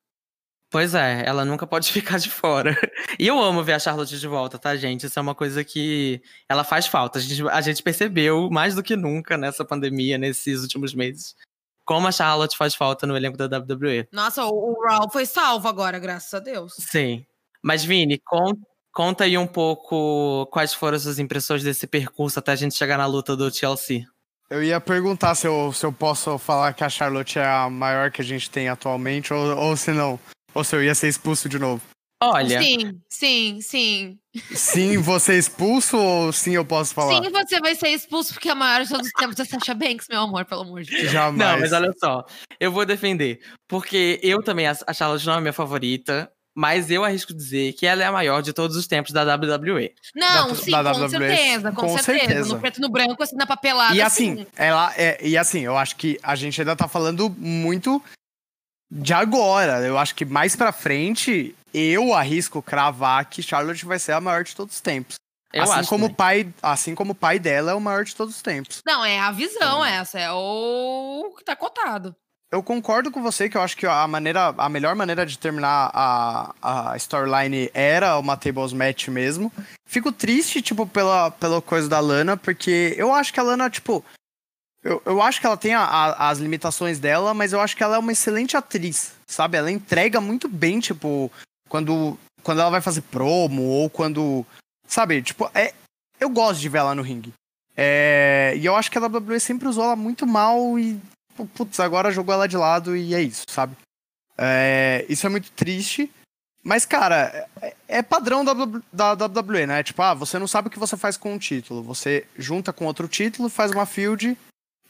Pois é, ela nunca pode ficar de fora. E eu amo ver a Charlotte de volta, tá, gente? Isso é uma coisa que ela faz falta. A gente, a gente percebeu mais do que nunca nessa pandemia, nesses últimos meses, como a Charlotte faz falta no elenco da WWE. Nossa, o, o Raw foi salvo agora, graças a Deus. Sim. Mas, Vini, conta, conta aí um pouco quais foram as suas impressões desse percurso até a gente chegar na luta do TLC. Eu ia perguntar se eu, se eu posso falar que a Charlotte é a maior que a gente tem atualmente, ou, ou se não. Ou se eu ia ser expulso de novo. Olha. Sim, sim, sim. Sim, você é expulso ou sim eu posso falar? Sim, você vai ser expulso porque a maior de todos os tempos é Sasha Banks, meu amor, pelo amor de Deus. Jamais. Não, mas olha só. Eu vou defender. Porque eu também, a Charlotte não é minha favorita mas eu arrisco dizer que ela é a maior de todos os tempos da WWE. Não, Da- sim, da com WWE, certeza, com, com certeza. certeza. No preto e no branco, assim, na papelada. E assim, assim. ela é, e assim, eu acho que a gente ainda tá falando muito de agora. Eu acho que mais pra frente, eu arrisco cravar que Charlotte vai ser a maior de todos os tempos. Eu assim acho como o pai, assim como o pai dela é o maior de todos os tempos. Não, é a visão essa, é o que tá cotado. Eu concordo com você que eu acho que a maneira, a melhor maneira de terminar a, a storyline era uma tables match mesmo. Fico triste, tipo, pela, pela coisa da Lana, porque eu acho que a Lana, tipo. Eu, eu acho que ela tem a- a- as limitações dela, mas eu acho que ela é uma excelente atriz, sabe? Ela entrega muito bem, tipo, quando, quando ela vai fazer promo, ou quando. Sabe, tipo, é, eu gosto de ver ela no ringue. É, e eu acho que a WWE sempre usou ela muito mal e putz, agora jogou ela de lado e é isso, sabe? É, isso é muito triste. Mas, cara, é, é padrão da, da, da WWE, né? Tipo, ah, você não sabe o que você faz com um título. Você junta com outro título, faz uma field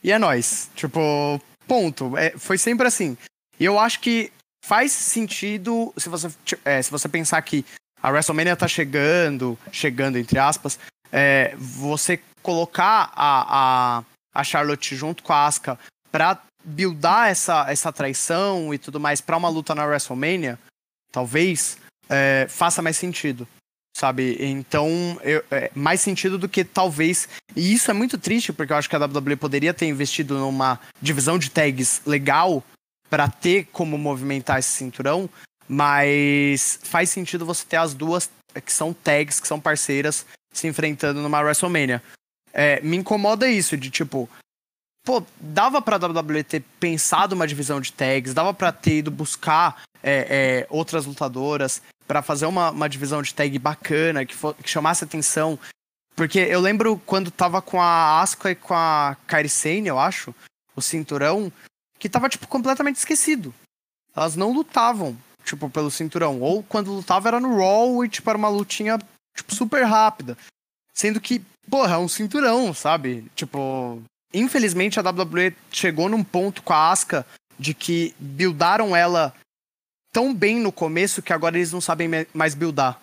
e é nóis. Tipo, ponto. É, foi sempre assim. E eu acho que faz sentido se você, é, se você pensar que a WrestleMania tá chegando, chegando entre aspas, é, você colocar a, a, a Charlotte junto com a Asuka pra buildar essa, essa traição e tudo mais pra uma luta na WrestleMania, talvez é, faça mais sentido. Sabe? Então, eu, é, mais sentido do que talvez. E isso é muito triste, porque eu acho que a WWE poderia ter investido numa divisão de tags legal pra ter como movimentar esse cinturão, mas faz sentido você ter as duas que são tags, que são parceiras, se enfrentando numa WrestleMania. É, me incomoda isso, de tipo, pô, dava pra WWE ter pensado uma divisão de tags, dava pra ter ido buscar é, é, outras lutadoras pra fazer uma, uma divisão de tag bacana, que, fo- que chamasse atenção. Porque eu lembro quando tava com a Asuka e com a Kairi Sane, eu acho, o cinturão, que tava, tipo, completamente esquecido. Elas não lutavam, tipo, pelo cinturão. Ou quando lutava era no Raw e, tipo, era uma lutinha, tipo, super rápida. Sendo que, porra, é um cinturão, sabe? Tipo, infelizmente a WWE chegou num ponto com a Asuka de que buildaram ela tão bem no começo que agora eles não sabem mais buildar.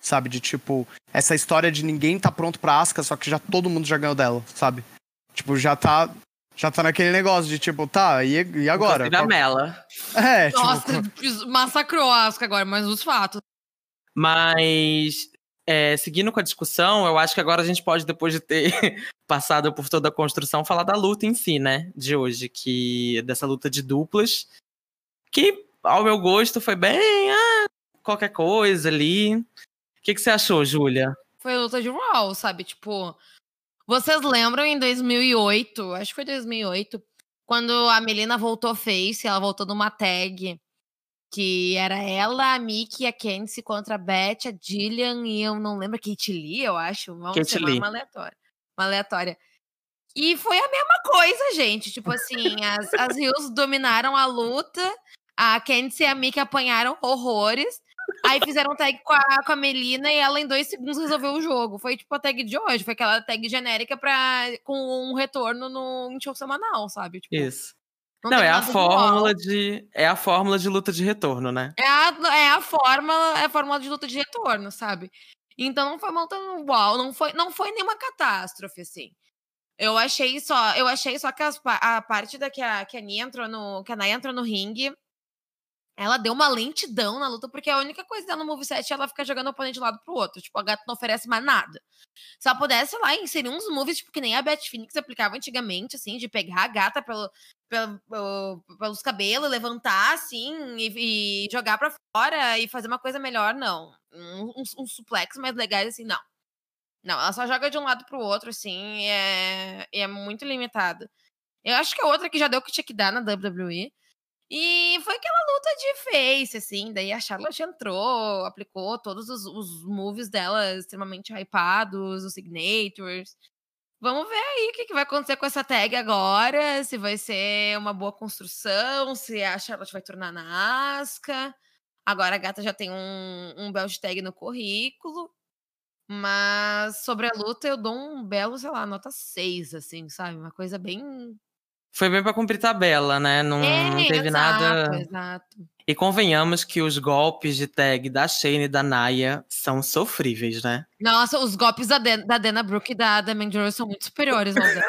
Sabe? De tipo, essa história de ninguém tá pronto pra Asuka, só que já todo mundo já ganhou dela, sabe? Tipo, já tá. Já tá naquele negócio de tipo, tá, e, e agora? Da Mela. É, tipo, Nossa, massacrou a Asuka agora, mas os fatos. Mas, é, seguindo com a discussão, eu acho que agora a gente pode, depois de ter passado por toda a construção, falar da luta em si, né? De hoje, que dessa luta de duplas, que, ao meu gosto, foi bem. Ah, qualquer coisa ali. O que, que você achou, Júlia? Foi luta de Raw, sabe? Tipo, Vocês lembram em 2008, acho que foi 2008, quando a Melina voltou face, ela voltou numa tag que era ela, a Mickey, a Candice contra a Beth, a Jillian e eu não lembro, a Kate Lee, eu acho. Vamos Kate chamar Lee. uma aleatória. Uma aleatória. E foi a mesma coisa, gente. Tipo assim, as, as Hills dominaram a luta, a Candice e a Mickey apanharam horrores. Aí fizeram tag com a, com a Melina e ela em dois segundos resolveu o jogo. Foi tipo a tag de hoje, foi aquela tag genérica pra, com um retorno no em show semanal, sabe? Tipo, Isso. Não Não, é a fórmula de. É a fórmula de luta de retorno, né? É a, é a fórmula, é a fórmula de luta de retorno, sabe? Então não foi montando uau, não foi, não foi nenhuma catástrofe, assim. Eu achei só, eu achei só que as a parte da que a, que a Nia entrou no, que a Naya entrou no ringue, ela deu uma lentidão na luta, porque a única coisa dela no moveset é ela ficar jogando o oponente de um lado pro outro. Tipo, a gata não oferece mais nada. Se ela pudesse lá inserir uns moves, tipo, que nem a Beth Phoenix aplicava antigamente, assim, de pegar a gata pelo, pelo- pelo- pelos cabelos, levantar, assim, e, e jogar pra fora e fazer uma coisa melhor, não. Um- Uns um, suplex mais legais, assim, não. Não, ela só joga de um lado pro outro, assim, e é, e é muito limitado. Eu acho que a outra que já deu o que tinha que dar na WWE. E foi aquela luta de face, assim. Daí a Charlotte entrou, aplicou todos os, os moves dela extremamente hypados, os signatures. Vamos ver aí o que, que vai acontecer com essa tag agora. Se vai ser uma boa construção, se a Charlotte vai tornar na Asca. Agora a gata já tem um, um belt tag no currículo. Mas sobre a luta, eu dou um belo, sei lá, nota 6, assim, sabe? Uma coisa bem. Foi bem pra cumprir tabela, né? Não, não É, teve exato, nada. Exato. E convenhamos que os golpes de tag da Shane e da Naya são sofríveis, né? Nossa, os golpes da, da Dana Brooke e da, da Mandy são muito superiores ao dela.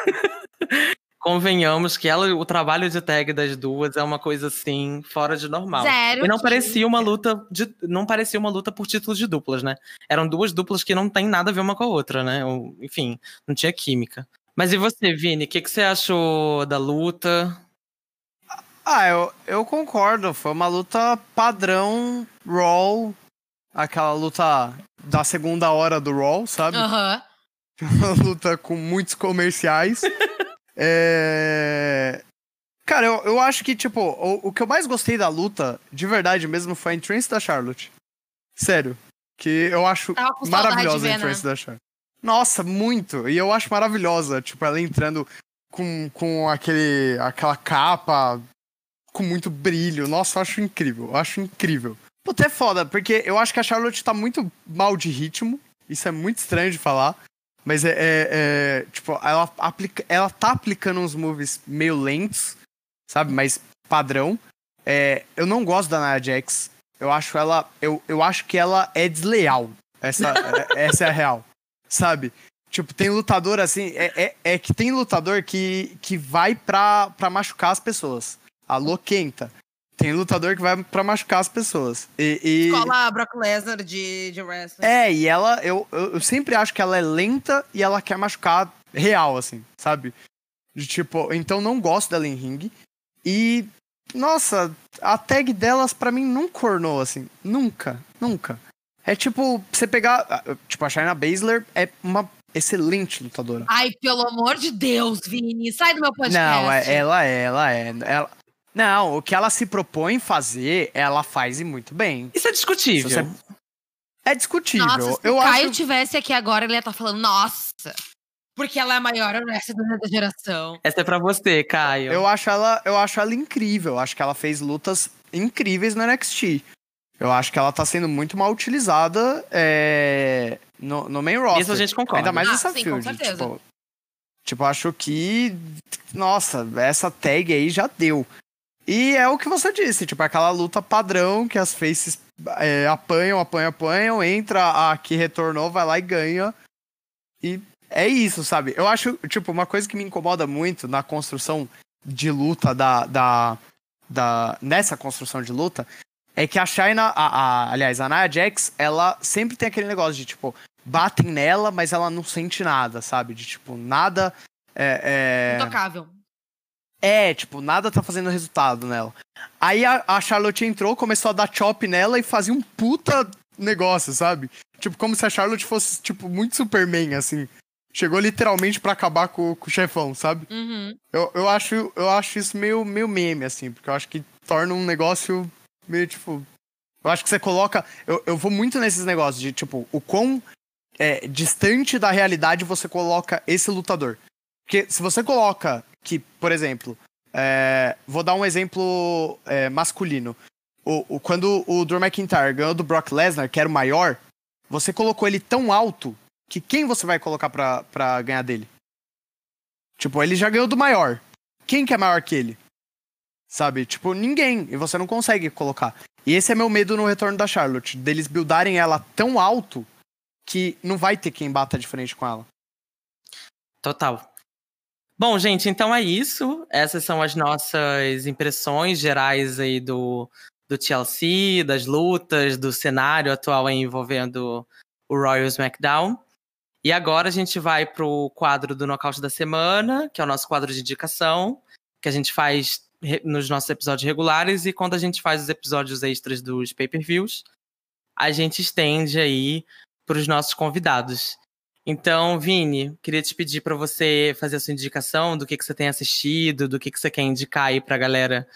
Convenhamos que ela, o trabalho de tag das duas é uma coisa assim, fora de normal. Zero. E não parecia uma luta de, não parecia uma luta por título de duplas, né? Eram duas duplas que não tem nada a ver uma com a outra, né? Ou, enfim, não tinha química. Mas e você, Vini? O que, que você achou da luta? Ah, eu, eu concordo. Foi uma luta padrão Raw. Aquela luta da segunda hora do Raw, sabe? Aham. Uma luta com muitos comerciais. É... Cara, eu, eu acho que, tipo, o, o que eu mais gostei da luta, de verdade mesmo, foi a entrance da Charlotte. Sério. Que eu acho maravilhosa a né? entrance da Charlotte. Nossa, muito. E eu acho maravilhosa, tipo, ela entrando com, com aquele, aquela capa com muito brilho. Nossa, eu acho incrível. Eu acho incrível. Puta, é foda, porque eu acho que a Charlotte tá muito mal de ritmo. Isso é muito estranho de falar. Mas é, é- é, tipo, ela, aplica, ela tá aplicando uns moves meio lentos, sabe? Mas padrão. É, eu não gosto da Nia Jax. Eu acho ela. Eu, eu acho que ela é desleal. Essa, é- essa é a real. Sabe? Tipo, tem lutador assim. É, é, é que tem lutador que, que vai pra, pra machucar as pessoas. Alô, Kenta. Tem lutador que vai pra machucar as pessoas. E, e- Escola Brock Lesnar de, de wrestling. é, e ela, eu, eu, eu sempre acho que ela é lenta e ela quer machucar real, assim, sabe? De tipo, então não gosto dela em ringue. E, nossa, a tag delas pra mim nunca ornou, assim. Nunca, nunca. É tipo, você pegar. ah, Tipo, a Shayna Baszler é uma excelente lutadora. Ai, pelo amor de Deus, Vini, sai do meu podcast. Não, é- ela é, ela é. Ela... Não, o que ela se propõe fazer, ela faz e muito bem. Isso é discutível. Você- É discutível. Nossa, se eu o Caio acho. tivesse aqui agora, ele ia estar falando, nossa, porque ela é a maior wrestler da geração. Essa é pra você, Caio. Eu acho ela, eu acho ela incrível. Eu acho que ela fez lutas incríveis no NXT. Eu acho que ela tá sendo muito mal utilizada é, no, no main roster. Isso a gente concorda. Ainda mais Ah, nessa sim, com field. certeza. Tipo, tipo, acho que. Nossa, essa tag aí já deu. E é o que você disse, tipo, aquela luta padrão que as faces é, apanham, apanham, apanham, entra a que retornou, vai lá e ganha. E é isso, sabe? Eu acho, tipo, uma coisa que me incomoda muito na construção de luta da. da, da nessa construção de luta é que a China, a, a- aliás, a Nia Jax, ela sempre tem aquele negócio de, tipo, batem nela, mas ela não sente nada, sabe? De, tipo, nada. É, é, Intocável. é, tipo, nada tá fazendo resultado nela. Aí a, a Charlotte entrou, começou a dar chop nela e fazia um puta negócio, sabe? Tipo, como se a Charlotte fosse, tipo, muito Superman, assim. chegou literalmente pra acabar com, com o chefão, sabe? Uhum. Eu, eu, acho, eu acho isso meio, meio meme, assim, porque eu acho que torna um negócio meio tipo. Eu acho que você coloca. Eu, eu vou muito nesses negócios de, tipo, o quão é, distante da realidade você coloca esse lutador. Porque se você coloca que, por exemplo, é, vou dar um exemplo é, masculino. O, o, quando o Drew McIntyre ganhou do Brock Lesnar, que era o maior, você colocou ele tão alto que quem você vai colocar pra, pra ganhar dele? Tipo, ele já ganhou do maior. Quem que é maior que ele? Sabe? Tipo, ninguém. E você não consegue colocar. E esse é meu medo no retorno da Charlotte. Deles buildarem ela tão alto que não vai ter quem bata de frente com ela. Total. Bom, gente, então é isso. Essas são as nossas impressões gerais aí do, do TLC, das lutas, do cenário atual envolvendo o Royal SmackDown. E agora a gente vai pro quadro do Nocaute da Semana, que é o nosso quadro de indicação, que a gente faz nos nossos episódios regulares e quando a gente faz os episódios extras dos pay-per-views, a gente estende aí para os nossos convidados. Então, Vini, queria te pedir para você fazer a sua indicação do que, que você tem assistido, do que, que você quer indicar aí para a galera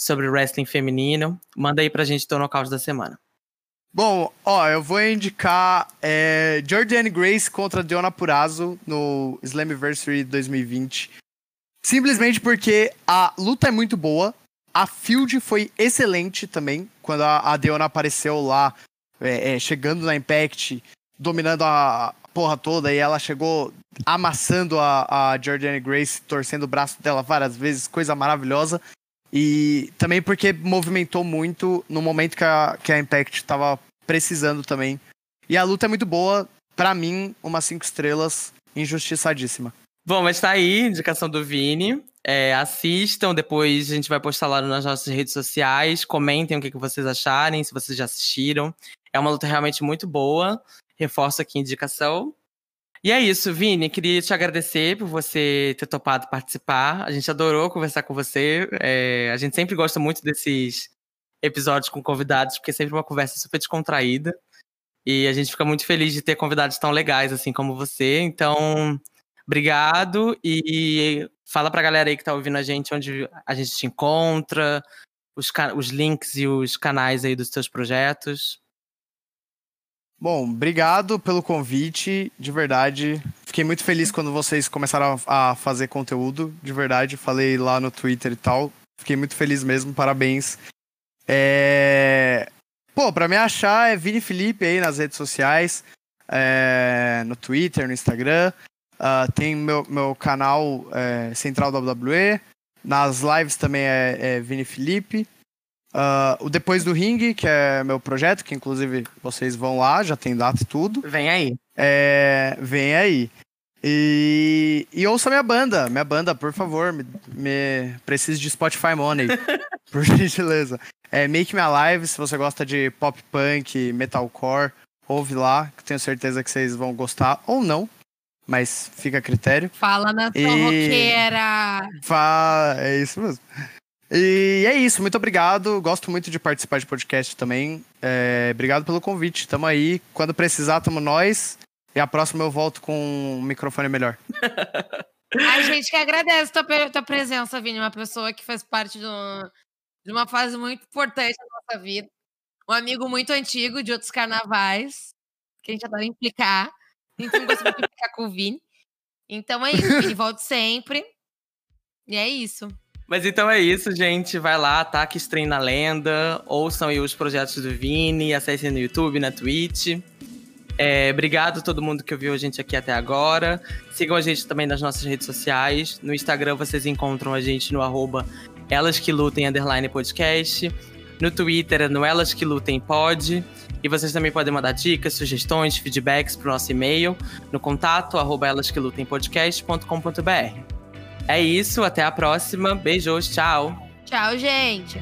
sobre wrestling feminino. Manda aí para a gente o nocaute da semana. Bom, ó, eu vou indicar é, Jordan Grace contra Diona Purazo no Slammiversary 2020. Simplesmente porque a luta é muito boa, a field foi excelente também, quando a, a Deona apareceu lá, é, é, chegando na Impact, dominando a porra toda, e ela chegou amassando a, a Jordan Grace, torcendo o braço dela várias vezes, coisa maravilhosa. E também porque movimentou muito no momento que a, que a Impact tava precisando também. E a luta é muito boa, para mim, umas cinco estrelas, injustiçadíssima. Bom, mas tá aí, indicação do Vini. É, assistam, depois a gente vai postar lá nas nossas redes sociais. Comentem o que, que vocês acharem, se vocês já assistiram. É uma luta realmente muito boa. Reforço aqui a indicação. E é isso, Vini. Queria te agradecer por você ter topado participar. A gente adorou conversar com você. É, a gente sempre gosta muito desses episódios com convidados, porque é sempre uma conversa super descontraída. E a gente fica muito feliz de ter convidados tão legais assim como você. Então, obrigado e fala pra galera aí que tá ouvindo a gente onde a gente te encontra, os, os links e os canais aí dos seus projetos. Bom, obrigado pelo convite, de verdade. Fiquei muito feliz quando vocês começaram a fazer conteúdo, de verdade. Falei lá no Twitter e tal. Fiquei muito feliz mesmo, parabéns. É... Pô, pra me achar é Vini Felipe aí nas redes sociais, é... no Twitter, no Instagram. Uh, tem meu, meu canal é, Central WWE. Nas lives também é, é Vini Felipe. Uh, o Depois do Ring, que é meu projeto, que inclusive vocês vão lá, já tem data e tudo. Vem aí. É, vem aí. E, e ouça minha banda, minha banda, por favor, me, me preciso de Spotify Money, por gentileza. É Make Me Alive, se você gosta de pop punk, metalcore, ouve lá, que tenho certeza que vocês vão gostar, ou não, mas fica a critério. Fala na sua e... roqueira! Fala, é isso mesmo. E é isso, muito obrigado. Gosto muito de participar de podcast também. É, obrigado pelo convite. Tamo aí. Quando precisar, tamo nós. E a próxima eu volto com um microfone melhor. A gente que agradece tua, tua presença, Vini. Uma pessoa que faz parte de, um, de uma fase muito importante da nossa vida. Um amigo muito antigo de outros carnavais. Que a gente adora implicar. Então, muito de implicar com o Vini. Então é isso, Vini. Volte sempre. E é isso. Mas então é isso, gente. Vai lá, tá? Que Stream na Lenda. Ouçam aí os projetos do Vini. Acessem no YouTube, na Twitch. É, obrigado a todo mundo que ouviu a gente aqui até agora. Sigam a gente também nas nossas redes sociais. No Instagram vocês encontram a gente no arroba Elas Que Lutem Podcast. No Twitter é no Elas Que Lutem. E vocês também podem mandar dicas, sugestões, feedbacks para o nosso e-mail no contato arroba elasquelutempodcast.com.br. É isso, até a próxima. Beijos, tchau. Tchau, gente.